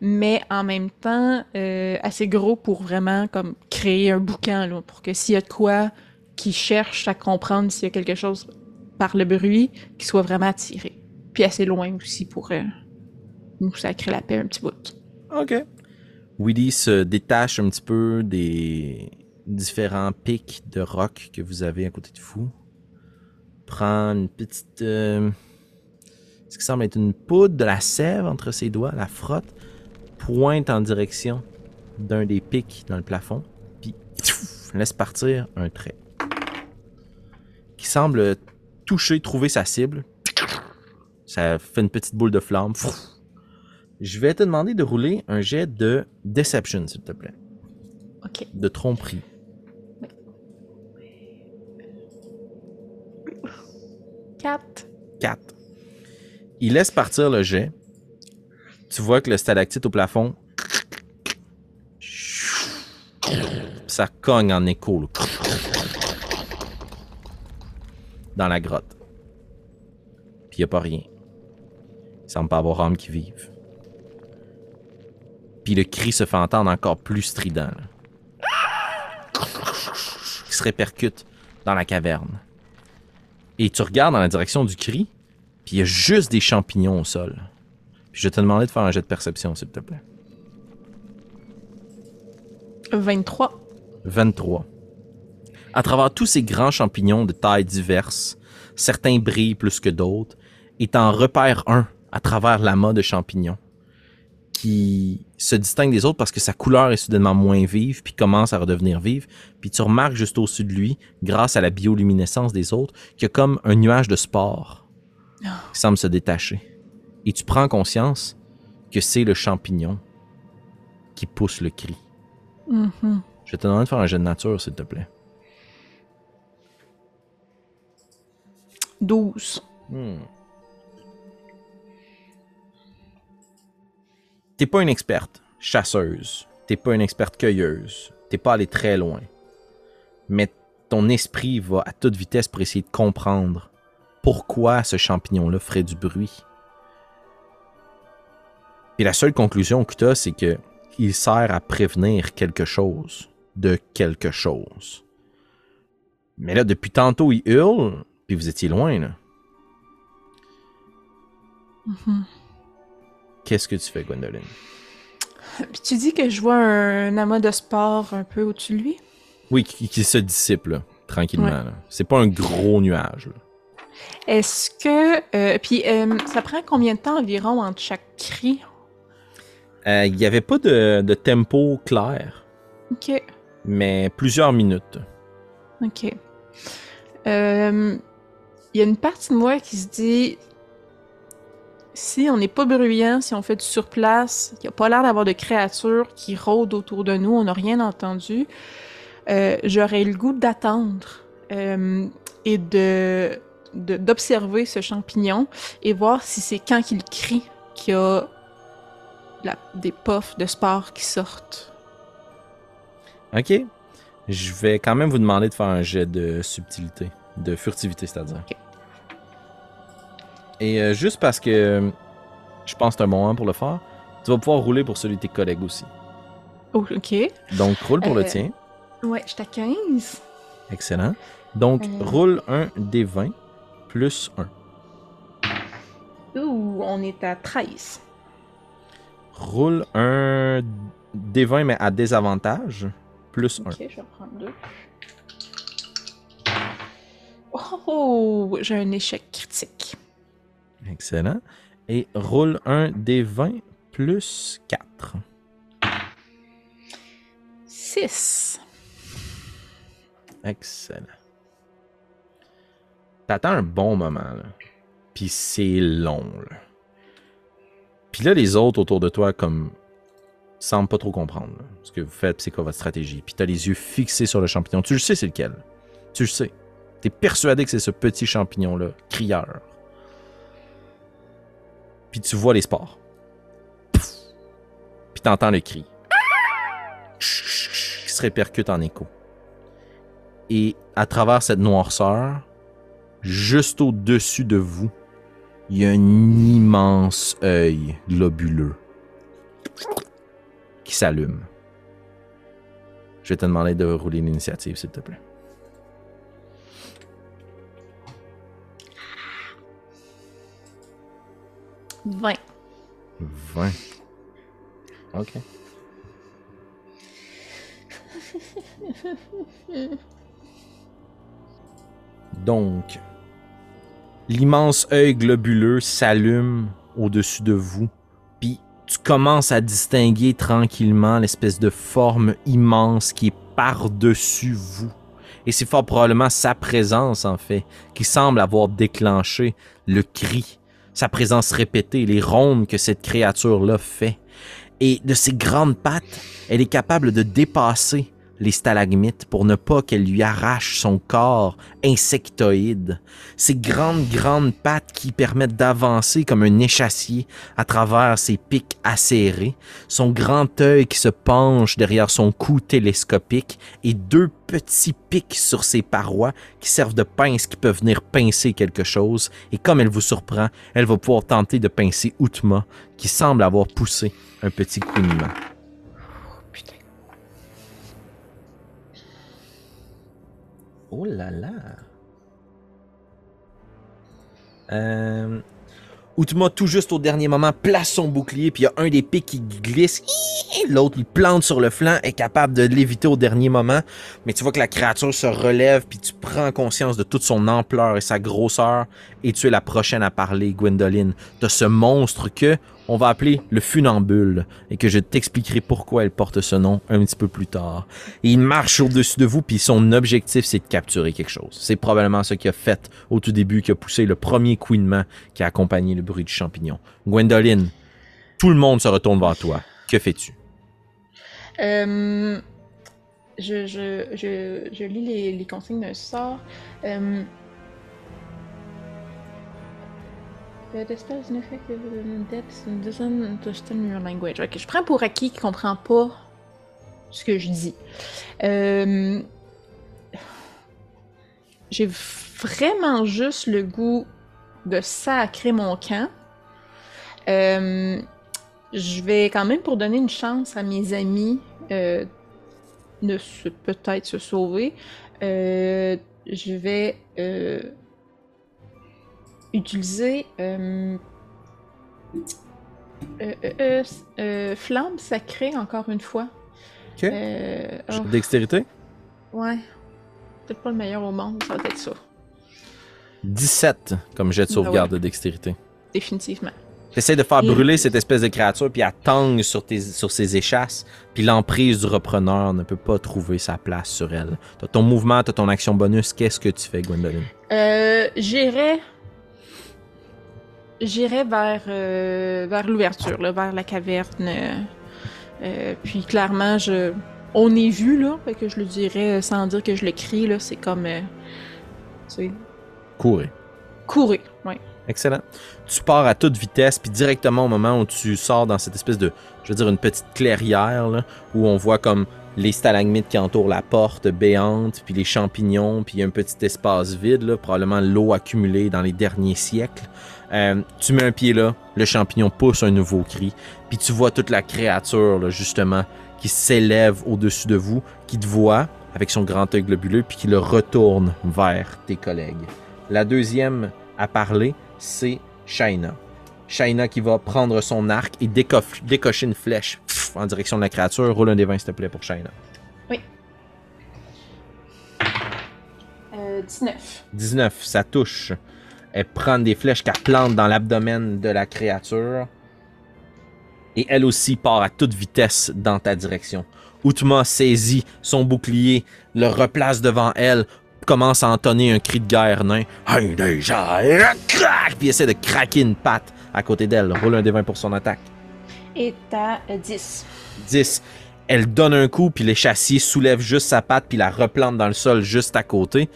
mais en même temps euh, assez gros pour vraiment comme créer un boucan là, pour que s'il y a de quoi qui cherche à comprendre s'il y a quelque chose par le bruit, qui soit vraiment attiré. Puis assez loin aussi pour euh, nous sacrer la paix un petit bout. OK. Willy se détache un petit peu des, différents pics de roc que vous avez à côté de vous. Prend une petite. euh, ce qui semble être une poudre, de la sève entre ses doigts, la frotte, pointe en direction d'un des pics dans le plafond, puis tchouf, laisse partir un trait. Qui semble toucher, trouver sa cible. Ça fait une petite boule de flamme. Je vais te demander de rouler un jet de Deception, s'il te plaît. Ok. De tromperie. Quatre. 4. Il laisse partir le jet. Tu vois que le stalactite au plafond. Ça cogne en écho. là. Dans la grotte. Puis il a pas rien. Il semble pas avoir âme qui vive. Puis le cri se fait entendre encore plus strident. là. Qui se répercute dans la caverne. Et tu regardes dans la direction du cri, puis il y a juste des champignons au sol. Puis je vais te demander de faire un jet de perception, s'il te plaît. 23. 23. À travers tous ces grands champignons de tailles diverses, certains brillent plus que d'autres, et t'en repères un à travers l'amas de champignons qui se distingue des autres parce que sa couleur est soudainement moins vive puis commence à redevenir vive. Puis tu remarques juste au-dessus de lui, grâce à la bioluminescence des autres, qu'il y a comme un nuage de spores qui semble se détacher. Et tu prends conscience que c'est le champignon qui pousse le cri. Mhm. Je vais te demander de faire un jet de nature, s'il te plaît. 12. Hmm. T'es pas une experte chasseuse. T'es pas une experte cueilleuse. T'es pas allé très loin. Mais ton esprit va à toute vitesse pour essayer de comprendre pourquoi ce champignon-là ferait du bruit. Et la seule conclusion que t'as, c'est que il sert à prévenir quelque chose de quelque chose. Mais là, depuis tantôt, il hurle, puis vous étiez loin, là. Mhm. Qu'est-ce que tu fais, Gwendoline? Puis tu dis que je vois un amas de sport un peu au-dessus de lui? Oui, qui, qui se dissipe, là, tranquillement. Ouais. là. C'est pas un gros nuage. là. Est-ce que... euh, puis euh, ça prend combien de temps environ entre chaque cri? Euh, Il n'y avait pas de, de tempo clair, Ok. mais plusieurs minutes. Ok. Il y a une partie de moi qui se dit si on n'est pas bruyant, si on fait du surplace, qu'il n'y a pas l'air d'avoir de créatures qui rôdent autour de nous, on n'a rien entendu, euh, j'aurais le goût d'attendre euh, et de d'observer ce champignon et voir si c'est quand qu'il crie qu'il y a la- des puffs de sport qui sortent. OK? Je vais quand même vous demander de faire un jet de subtilité, de furtivité, c'est-à-dire. Ok. Et euh, juste parce que euh, je pense que c'est un moment pour le faire, tu vas pouvoir rouler pour celui de tes collègues aussi. Oh, ok. Donc, roule pour le Euh, tien. Ouais, je suis à 15. Excellent. Donc, Euh. roule un D20 plus 1. Ouh, on est à 13. Roule un D20, mais à désavantage, plus 1. Ok, je vais prendre deux. Oh, j'ai un échec critique? Excellent. Et roule un D20 plus 4. 6. Excellent. T'attends un bon moment, là. Puis c'est long, là. Puis là, les autres autour de toi, comme, semblent pas trop comprendre là, ce que vous faites, c'est quoi votre stratégie. Puis t'as les yeux fixés sur le champignon. Tu le sais, c'est lequel. Tu le sais. T'es persuadé que c'est ce petit champignon-là, crieur. Puis tu vois les spores. Pouf. Puis t'entends le cri. Qui se répercute en écho. Et à travers cette noirceur, juste au-dessus de vous, il y a un immense œil globuleux qui s'allume. Je vais te demander de rouler l'initiative, s'il te plaît. « 20. 20. OK. Donc, l'immense œil globuleux s'allume au-dessus de vous, puis tu commences à distinguer tranquillement l'espèce de forme immense qui est par-dessus vous. Et c'est fort probablement sa présence, en fait, qui semble avoir déclenché le cri, sa présence répétée, les rondes que cette créature-là fait. Et de ses grandes pattes, elle est capable de dépasser les stalagmites pour ne pas qu'elle lui arrache son corps insectoïde. Ses grandes, grandes pattes qui permettent d'avancer comme un échassier à travers ses pics acérés, son grand œil qui se penche derrière son cou télescopique et deux petits pics sur ses parois qui servent de pince qui peuvent venir pincer quelque chose. Et comme elle vous surprend, elle va pouvoir tenter de pincer Outma qui semble avoir poussé un petit couinement. Oh là là. Euh... Tout juste au dernier moment, place son bouclier, puis il y a un des pics qui glisse. L'autre, il plante sur le flanc, est capable de l'éviter au dernier moment. Mais tu vois que la créature se relève, puis tu prends conscience de toute son ampleur et sa grosseur. Et tu es la prochaine à parler, Gwendoline, de ce monstre que, on va appeler le funambule et que je t'expliquerai pourquoi elle porte ce nom un petit peu plus tard. Il marche au-dessus de vous puis son objectif c'est de capturer quelque chose. C'est probablement ce qu'il a fait au tout début qui a poussé le premier couinement qui a accompagné le bruit du champignon. Gwendoline, tout le monde se retourne vers toi. Que fais-tu? Euh, je, lis les, consignes d'un sort. Euh, The spell is an effective depth and doesn't your language. Ok, je prends pour acquis qu'il comprend pas ce que je dis. Euh, J'ai vraiment juste le goût de sacrer mon camp. Euh, je vais quand même pour donner une chance à mes amis euh, de peut-être se sauver. je vais utiliser euh, euh, euh, euh, euh, flamme sacrée encore une fois. Ok. Euh, oh, Dextérité? ouais. Peut-être pas le meilleur au monde, ça va être ça. 17 comme jet de Ah sauvegarde ouais. de dextérité. Définitivement. T'essaies de faire brûler cette espèce de créature, puis elle tangue sur, tes, sur ses échasses, puis l'emprise du repreneur ne peut pas trouver sa place sur elle. T'as ton mouvement, t'as ton action bonus, qu'est-ce que tu fais, Gwendoline? Euh, j'irai. J'irai vers, euh, vers l'ouverture, vers la caverne. euh, euh, puis clairement, je. On est vu, là. Fait que je le dirais sans dire que je le crie, là. C'est comme. euh, c'est. Courez. Courir, ouais. Excellent. Tu pars à toute vitesse, puis directement au moment où tu sors dans cette espèce de, je veux dire, une petite clairière, là, où on voit comme les stalagmites qui entourent la porte béante, puis les champignons, puis un petit espace vide, là, probablement l'eau accumulée dans les derniers siècles. Euh, tu mets un pied là, le champignon pousse un nouveau cri, puis tu vois toute la créature, là, justement, qui s'élève au-dessus de vous, qui te voit avec son grand œil globuleux, puis qui le retourne vers tes collègues. La deuxième à parler, c'est Shaina. Shaina qui va prendre son arc et décocher une flèche pff, en direction de la créature. Roule un des 20, s'il te plaît, pour Shaina. Euh, 19. 19, ça touche. Elle prend des flèches qu'elle plante dans l'abdomen de la créature. Et elle aussi part à toute vitesse dans ta direction. Outma saisit son bouclier, le replace devant elle, commence à entonner un cri de guerre nain. Hey, déjà, crac! Puis essaie de craquer une patte à côté d'elle. Roule un des 20 pour son attaque. Et t'as euh, 10. 10. Elle donne un coup, puis l'échassier soulève juste sa patte, puis la replante dans le sol juste à côté.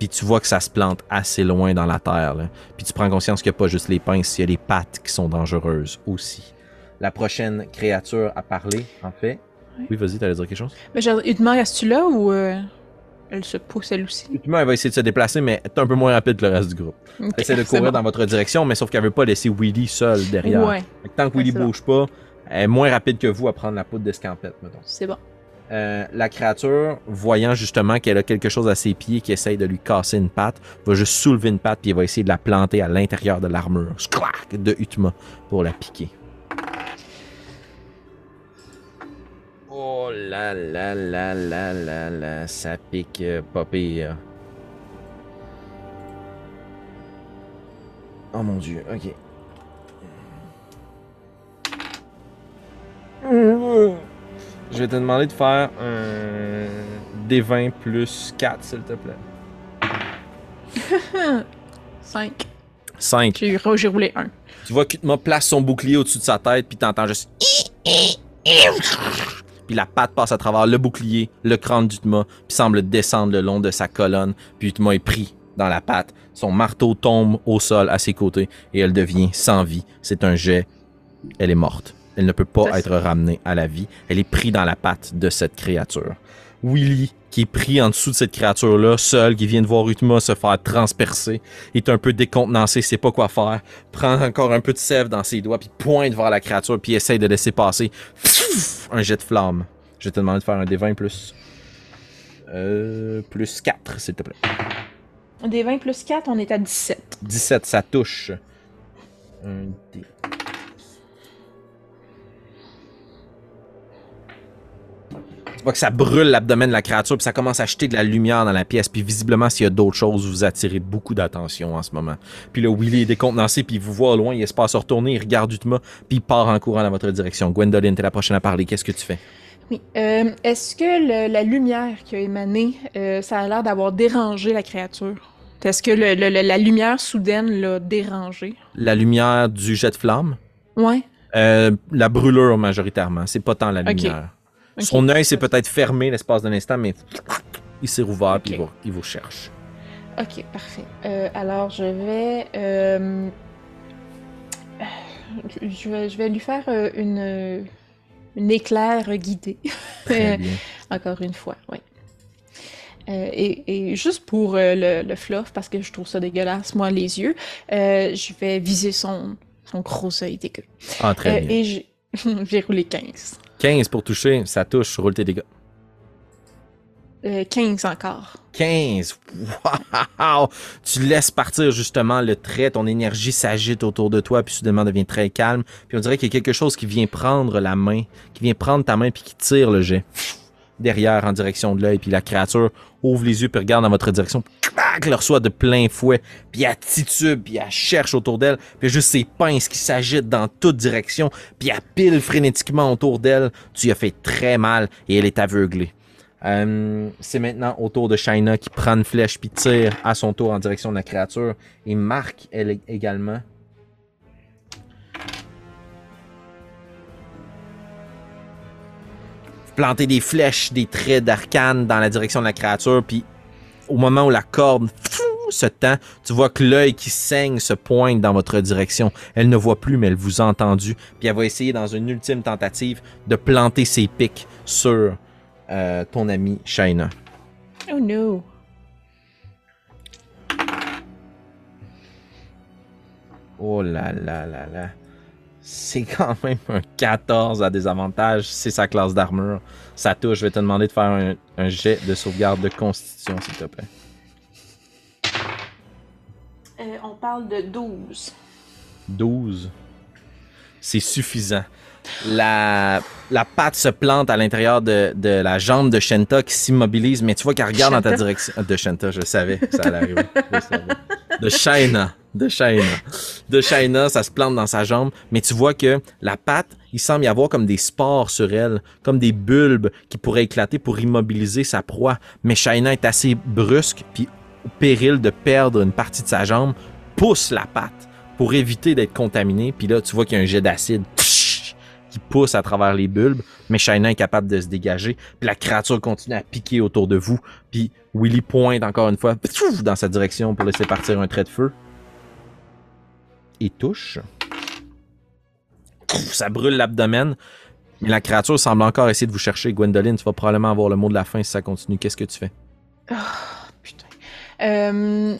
Puis tu vois que ça se plante assez loin dans la terre. là. Puis tu prends conscience qu'il n'y a pas juste les pinces, il y a les pattes qui sont dangereuses aussi. La prochaine créature à parler, en fait. Oui. Oui, vas-y, t'allais dire quelque chose? Mais Udma, reste-tu là ou euh, elle se pousse elle aussi? Ultimement, elle va essayer de se déplacer, mais elle est un peu moins rapide que le reste du groupe. Ok, Elle essaie de courir bon. dans votre direction, mais sauf qu'elle veut pas laisser Willy seul derrière. Ouais, tant que Willy bouge pas, elle est moins rapide que vous à prendre la poudre d'escampette, mettons. c'est bon. Euh, la créature, voyant justement qu'elle a quelque chose à ses pieds qui essaye de lui casser une patte, va juste soulever une patte puis va essayer de la planter à l'intérieur de l'armure Scrac! de Utma pour la piquer. Oh là là là là là là, ça pique pas pire. Oh mon dieu, ok. Je vais te demander de faire un D20 plus 4, s'il te plaît. 5. 5. J'ai roulé 1. Tu vois Kutma place son bouclier au-dessus de sa tête, puis t'entends juste. Puis la patte passe à travers le bouclier, le crâne d'Utma, puis semble descendre le long de sa colonne. Puis Utma est pris dans la patte. Son marteau tombe au sol à ses côtés et elle devient sans vie. C'est un jet. Elle est morte. Elle ne peut pas être ramenée à la vie. Elle est prise dans la patte de cette créature. Willy, qui est pris en dessous de cette créature-là, seul, qui vient de voir Utma se faire transpercer, est un peu décontenancé, sait pas quoi faire, prend encore un peu de sève dans ses doigts, puis pointe vers la créature, puis essaye de laisser passer un jet de flamme. Je vais te demander de faire un D20 plus. Euh, plus 4, s'il te plaît. Des 20 plus 4, on est à 17. 17, ça touche. Un D. Tu vois que ça brûle l'abdomen de la créature, puis ça commence à jeter de la lumière dans la pièce. Puis visiblement, s'il y a d'autres choses, vous attirez beaucoup d'attention en ce moment. Puis là, Willy est décontenancé, puis il vous voit au loin, il espère se retourner, il regarde Utma, puis il part en courant dans votre direction. Gwendoline, t'es la prochaine à parler. Qu'est-ce que tu fais? Oui. Euh, Est-ce que le- la lumière qui a émané, euh, ça a l'air d'avoir dérangé la créature? Est-ce que le- le- le- la lumière soudaine l'a dérangé? La lumière du jet de flamme? Ouais. Euh, la brûlure majoritairement, c'est pas tant la lumière. Son œil s'est peut-être fermé l'espace d'un instant, mais il s'est rouvert puis Ok. il, vous, il vous cherche. Ok, parfait. Euh, alors, je vais, euh, je vais. Je vais lui faire euh, une, une éclair guidée. Très bien. Encore une fois, oui. Euh, et, et juste pour euh, le, le fluff, parce que je trouve ça dégueulasse, moi, les yeux, euh, je vais viser son, son gros œil dégueu. Ah, très bien. et j'ai roulé 15. 15 pour toucher, ça touche, roule tes dégâts. Euh, 15 encore. 15! Wow! Tu laisses partir justement le trait, ton énergie s'agite autour de toi, puis soudainement devient très calme. Puis on dirait qu'il y a quelque chose qui vient prendre la main, qui vient prendre ta main, puis qui tire le jet derrière en direction de l'œil. Puis la créature ouvre les yeux, puis regarde dans votre direction, puis clac, le reçoit de plein fouet, puis elle titube, puis elle cherche autour d'elle, puis juste ses pinces qui s'agitent dans toutes directions, puis elle pile frénétiquement autour d'elle. Tu as fait très mal et elle est aveuglée. Euh, c'est maintenant au tour de Shaina qui prend une flèche puis tire à son tour en direction de la créature. Et marque elle également. Vous plantez des flèches, des traits d'arcane dans la direction de la créature, puis au moment où la corde se tend, tu vois que l'œil qui saigne se pointe dans votre direction. Elle ne voit plus, mais elle vous a entendu. Puis elle va essayer dans une ultime tentative de planter ses pics sur euh, ton ami Shaina. Oh no. Oh là là là là. C'est quand même un 14 à désavantage. C'est sa classe d'armure. Ça touche. Je vais te demander de faire un, un jet de sauvegarde de constitution, s'il te plaît. Euh, on parle de 12. 12. C'est suffisant. La, la patte se plante à l'intérieur de, de la jambe de Shenta qui s'immobilise, mais tu vois qu'elle regarde dans ta direction. De Shenta, je savais que ça allait arriver. Je savais. De Shaina. De Shaina. De Shaina, ça se plante dans sa jambe, mais tu vois que la patte, il semble y avoir comme des spores sur elle, comme des bulbes qui pourraient éclater pour immobiliser sa proie. Mais Shaina est assez brusque, puis au péril de perdre une partie de sa jambe, pousse la patte pour éviter d'être contaminé. Puis là, tu vois qu'il y a un jet d'acide qui pousse à travers les bulbes, mais Shaina est capable de se dégager. Puis la créature continue à piquer autour de vous. Puis Willy pointe encore une fois dans sa direction pour laisser partir un trait de feu. Et touche. Ça brûle l'abdomen. Mais la créature semble encore essayer de vous chercher. Gwendoline, tu vas probablement avoir le mot de la fin si ça continue. Qu'est-ce que tu fais? Putain. Euh,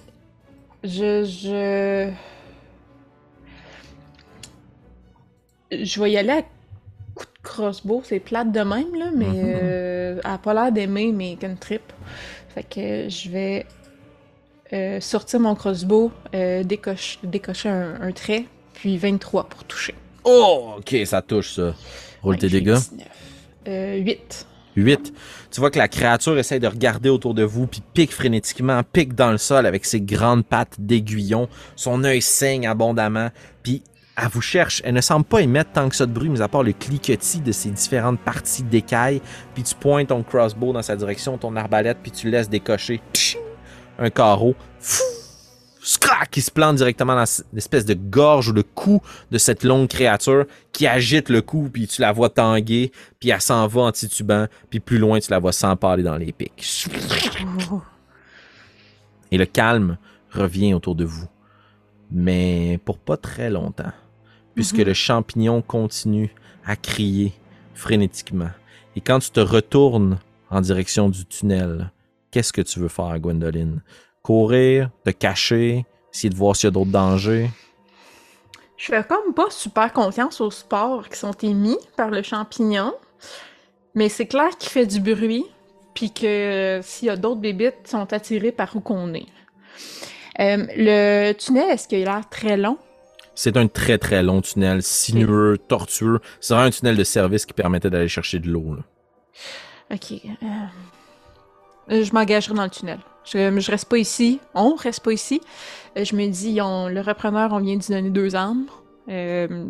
je, je. Je vais y aller à coup de crossbow. C'est plate de même, là, mais euh, elle a pas l'air d'aimer mes trip. Fait que je vais euh, sortir mon crossbow, euh, décoche- décocher un, un trait, puis 23 pour toucher. Oh, ok, ça touche ça. Roule tes Ouais, dégâts. 19. Euh, 8. 8. Tu vois que la créature essaie de regarder autour de vous, puis pique frénétiquement, pique dans le sol avec ses grandes pattes d'aiguillon. Son œil saigne abondamment, puis elle vous cherche. Elle ne semble pas émettre tant que ça de bruit, mais à part le cliquetis de ses différentes parties d'écailles. Puis tu pointes ton crossbow dans sa direction, ton arbalète, puis tu laisses décocher un carreau. Fou! Scrac! Qui se plante directement dans l'espèce de gorge ou le cou de cette longue créature qui agite le cou, puis tu la vois tanguer, puis elle s'en va en titubant, puis plus loin, tu la vois s'empaler dans les pics. Et le calme revient autour de vous. Mais pour pas très longtemps, puisque Mhm. le champignon continue à crier frénétiquement. Et quand tu te retournes en direction du tunnel, qu'est-ce que tu veux faire, Gwendoline? Courir, te cacher, essayer de voir s'il y a d'autres dangers? Je fais comme pas super confiance aux spores qui sont émis par le champignon, mais c'est clair qu'il fait du bruit, puis que euh, s'il y a d'autres bébites, ils sont attirés par où qu'on est. Euh, le tunnel, est-ce qu'il a l'air très long? C'est un très très long tunnel, sinueux, tortueux. C'est vraiment un tunnel de service qui permettait d'aller chercher de l'eau. Ok. euh, je m'engagerai dans le tunnel. Je, je reste pas ici. On reste pas ici. Euh, je me dis, le repreneur, on vient d'y donner deux armes. Euh,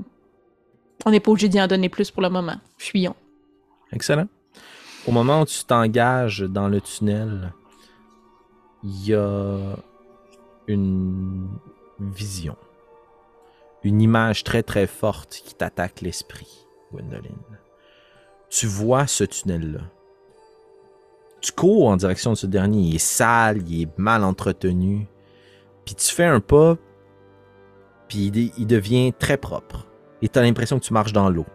on n'est pas obligé d'y en donner plus pour le moment. Fuyons. Excellent. Au moment où tu t'engages dans le tunnel, il y a une vision. Une image très très forte qui t'attaque l'esprit, Gwendoline. Tu vois ce tunnel-là. Tu cours en direction de ce dernier. Il est sale, il est mal entretenu. Puis tu fais un pas, puis il, devient très propre. Et tu as l'impression que tu marches dans l'eau.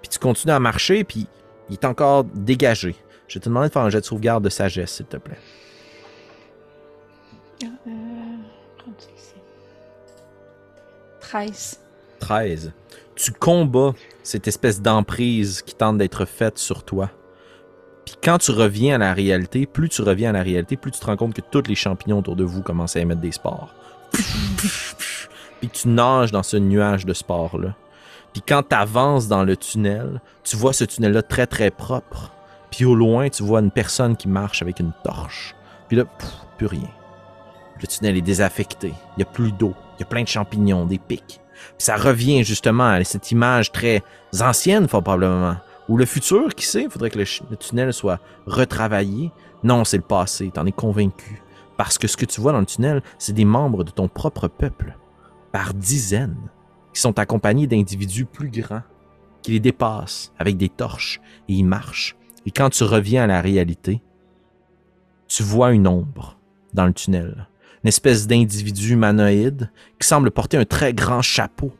Puis tu continues à marcher, puis il est encore dégagé. Je vais te demander de faire un jet de sauvegarde de sagesse, s'il te plaît. Euh, ça ici. 13. 13. Tu combats cette espèce d'emprise qui tente d'être faite sur toi. Quand tu reviens à la réalité, plus tu reviens à la réalité, plus tu te rends compte que tous les champignons autour de vous commencent à émettre des spores. Puis tu nages dans ce nuage de spores-là. Puis quand tu avances dans le tunnel, tu vois ce tunnel-là très très propre. Puis au loin, tu vois une personne qui marche avec une torche. Puis là, pff, plus rien. Le tunnel est désaffecté. Il n'y a plus d'eau. Il y a plein de champignons, des pics. Puis ça revient justement à cette image très ancienne, probablement. Ou le futur, qui sait, il faudrait que le, tunnel soit retravaillé. Non, c'est le passé, t'en es convaincu. Parce que ce que tu vois dans le tunnel, c'est des membres de ton propre peuple, par dizaines, qui sont accompagnés d'individus plus grands, qui les dépassent avec des torches, et ils marchent. Et quand tu reviens à la réalité, tu vois une ombre dans le tunnel. Une espèce d'individu humanoïde qui semble porter un très grand chapeau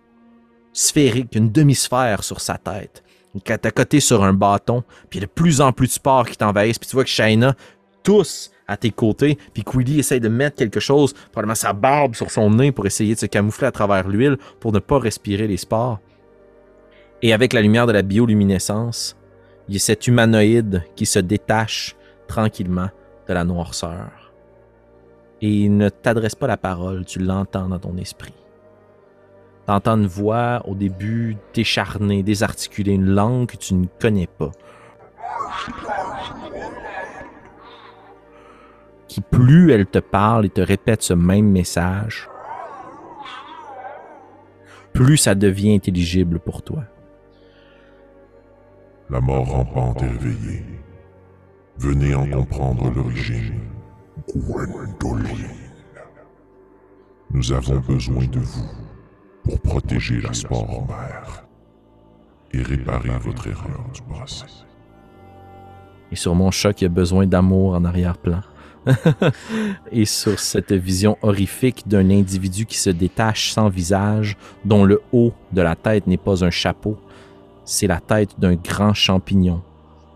sphérique, une demi-sphère sur sa tête. À côté sur un bâton, puis il y a de plus en plus de spores qui t'envahissent, puis tu vois que Shaina tous à tes côtés, puis Quilly essaye de mettre quelque chose, probablement sa barbe sur son nez pour essayer de se camoufler à travers l'huile pour ne pas respirer les spores. Et avec la lumière de la bioluminescence, il y a cet humanoïde qui se détache tranquillement de la noirceur. Et il ne t'adresse pas la parole, tu l'entends dans ton esprit. T'entends une voix au début décharnée, désarticulée, une langue que tu ne connais pas. Qui plus elle te parle et te répète ce même message, plus ça devient intelligible pour toi. La mort rampante est réveillée. Venez en comprendre l'origine. Gwendoline. Nous avons besoin de vous pour protéger la sport mère et réparer votre erreur du passé. Et sur mon choc, il y a besoin d'amour en arrière-plan. et sur cette vision horrifique d'un individu qui se détache sans visage, dont le haut de la tête n'est pas un chapeau, c'est la tête d'un grand champignon,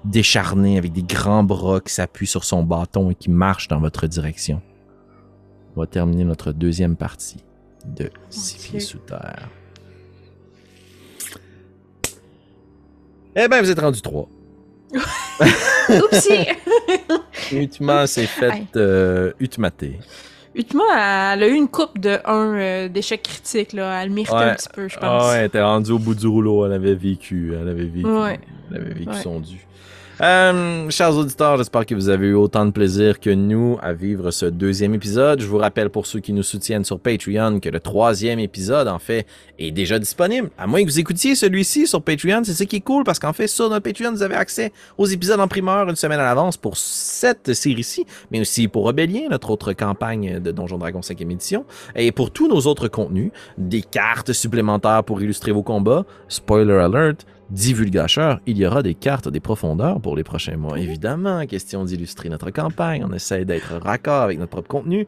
décharné avec des grands bras qui s'appuient sur son bâton et qui marche dans votre direction. On va terminer notre deuxième partie de Six pieds sous terre. Eh ben, vous êtes rendu trois. Oupsie! Uthma s'est fait Aïe. euh, utmater. Ultima, elle a eu une coupe de 1 d'échecs critiques, là. Elle méritait un petit peu, je pense. Ah ouais, elle était rendue au bout du rouleau, elle avait vécu, elle avait vécu, Ouais. elle avait vécu son dû. Euh, chers auditeurs, j'espère que vous avez eu autant de plaisir que nous à vivre ce deuxième épisode. Je vous rappelle pour ceux qui nous soutiennent sur Patreon que le troisième épisode, en fait, est déjà disponible. À moins que vous écoutiez celui-ci sur Patreon, c'est ça qui est cool parce qu'en fait, sur notre Patreon, vous avez accès aux épisodes en primeur une semaine à l'avance pour cette série-ci, mais aussi pour Rebellion, notre autre campagne de Donjon Dragon 5e édition, et pour tous nos autres contenus, des cartes supplémentaires pour illustrer vos combats, spoiler alert, divulgacheur, il y aura des cartes des profondeurs pour les prochains mois. Évidemment, question d'illustrer notre campagne, on essaie d'être raccord avec notre propre contenu.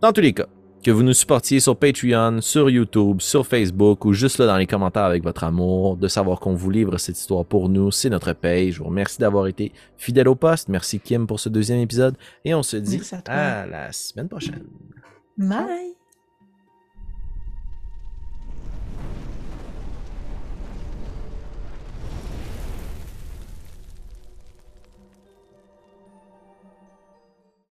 Dans tous les cas, que vous nous supportiez sur Patreon, sur YouTube, sur Facebook ou juste là dans les commentaires avec votre amour, de savoir qu'on vous livre cette histoire pour nous, c'est notre paye. Je vous remercie d'avoir été fidèle au poste. Merci Kim pour ce deuxième épisode et on se dit à la semaine prochaine. Bye!